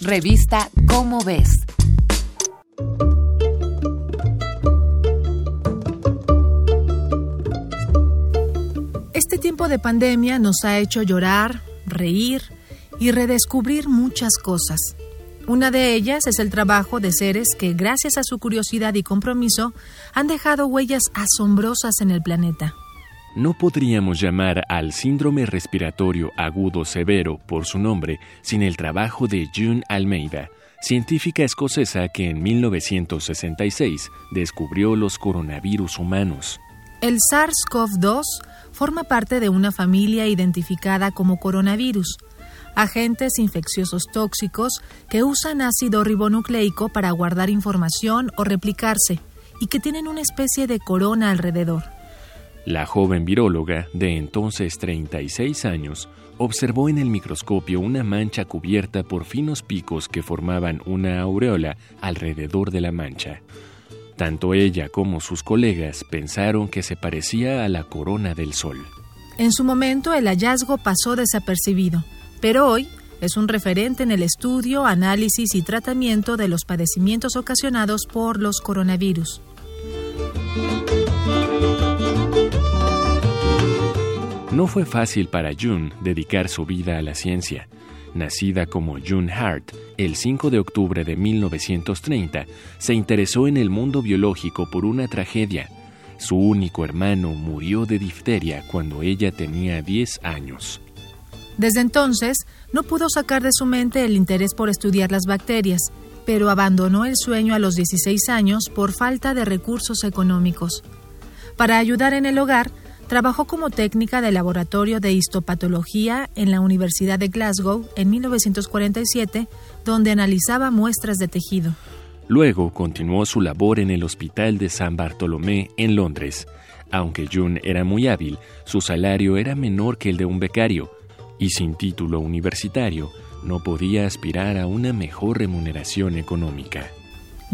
Revista Cómo ves. Este tiempo de pandemia nos ha hecho llorar, reír y redescubrir muchas cosas. Una de ellas es el trabajo de seres que, gracias a su curiosidad y compromiso, han dejado huellas asombrosas en el planeta. No podríamos llamar al síndrome respiratorio agudo severo por su nombre sin el trabajo de June Almeida, científica escocesa que en 1966 descubrió los coronavirus humanos. El SARS-CoV-2 forma parte de una familia identificada como coronavirus, agentes infecciosos tóxicos que usan ácido ribonucleico para guardar información o replicarse y que tienen una especie de corona alrededor. La joven viróloga, de entonces 36 años, observó en el microscopio una mancha cubierta por finos picos que formaban una aureola alrededor de la mancha. Tanto ella como sus colegas pensaron que se parecía a la corona del Sol. En su momento el hallazgo pasó desapercibido, pero hoy es un referente en el estudio, análisis y tratamiento de los padecimientos ocasionados por los coronavirus. No fue fácil para June dedicar su vida a la ciencia. Nacida como June Hart el 5 de octubre de 1930, se interesó en el mundo biológico por una tragedia. Su único hermano murió de difteria cuando ella tenía 10 años. Desde entonces, no pudo sacar de su mente el interés por estudiar las bacterias, pero abandonó el sueño a los 16 años por falta de recursos económicos. Para ayudar en el hogar, trabajó como técnica de laboratorio de histopatología en la Universidad de Glasgow en 1947, donde analizaba muestras de tejido. Luego continuó su labor en el Hospital de San Bartolomé en Londres. Aunque June era muy hábil, su salario era menor que el de un becario, y sin título universitario, no podía aspirar a una mejor remuneración económica.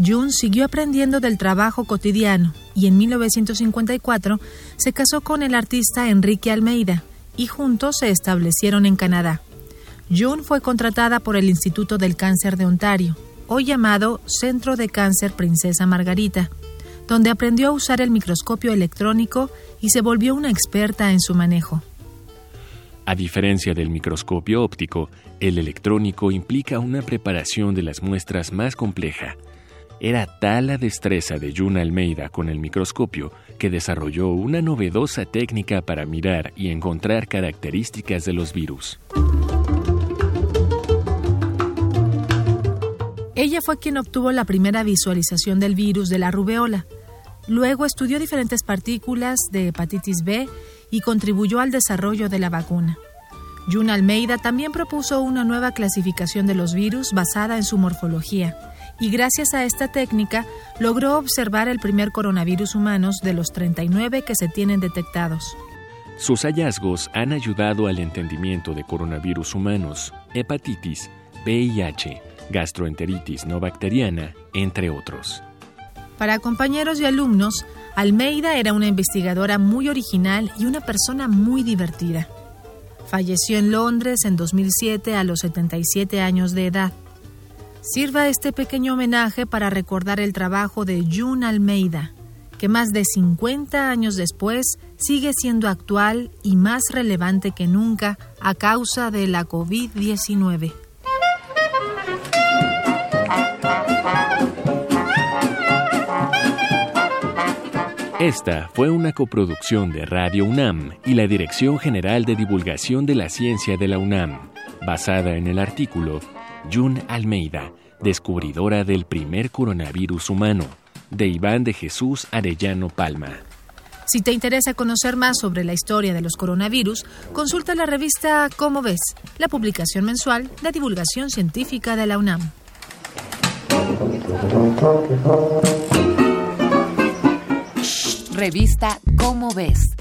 June siguió aprendiendo del trabajo cotidiano y en 1954 se casó con el artista Enrique Almeida y juntos se establecieron en Canadá. June fue contratada por el Instituto del Cáncer de Ontario, hoy llamado Centro de Cáncer Princesa Margarita, donde aprendió a usar el microscopio electrónico y se volvió una experta en su manejo. A diferencia del microscopio óptico, el electrónico implica una preparación de las muestras más compleja. Era tal la destreza de June Almeida con el microscopio que desarrolló una novedosa técnica para mirar y encontrar características de los virus. Ella fue quien obtuvo la primera visualización del virus de la rubeola. Luego estudió diferentes partículas de hepatitis B y contribuyó al desarrollo de la vacuna. June Almeida también propuso una nueva clasificación de los virus basada en su morfología y gracias a esta técnica logró observar el primer coronavirus humanos de los 39 que se tienen detectados. Sus hallazgos han ayudado al entendimiento de coronavirus humanos, hepatitis, VIH, gastroenteritis no bacteriana, entre otros. Para compañeros y alumnos, Almeida era una investigadora muy original y una persona muy divertida. Falleció en Londres en 2007 a los 77 años de edad. Sirva este pequeño homenaje para recordar el trabajo de June Almeida, que más de 50 años después sigue siendo actual y más relevante que nunca a causa de la COVID-19. Esta fue una coproducción de Radio UNAM y la Dirección General de Divulgación de la Ciencia de la UNAM, basada en el artículo June Almeida, descubridora del primer coronavirus humano, de Iván de Jesús Arellano Palma. Si te interesa conocer más sobre la historia de los coronavirus, consulta la revista Cómo ves, la publicación mensual de divulgación científica de la UNAM. Revista Cómo ves.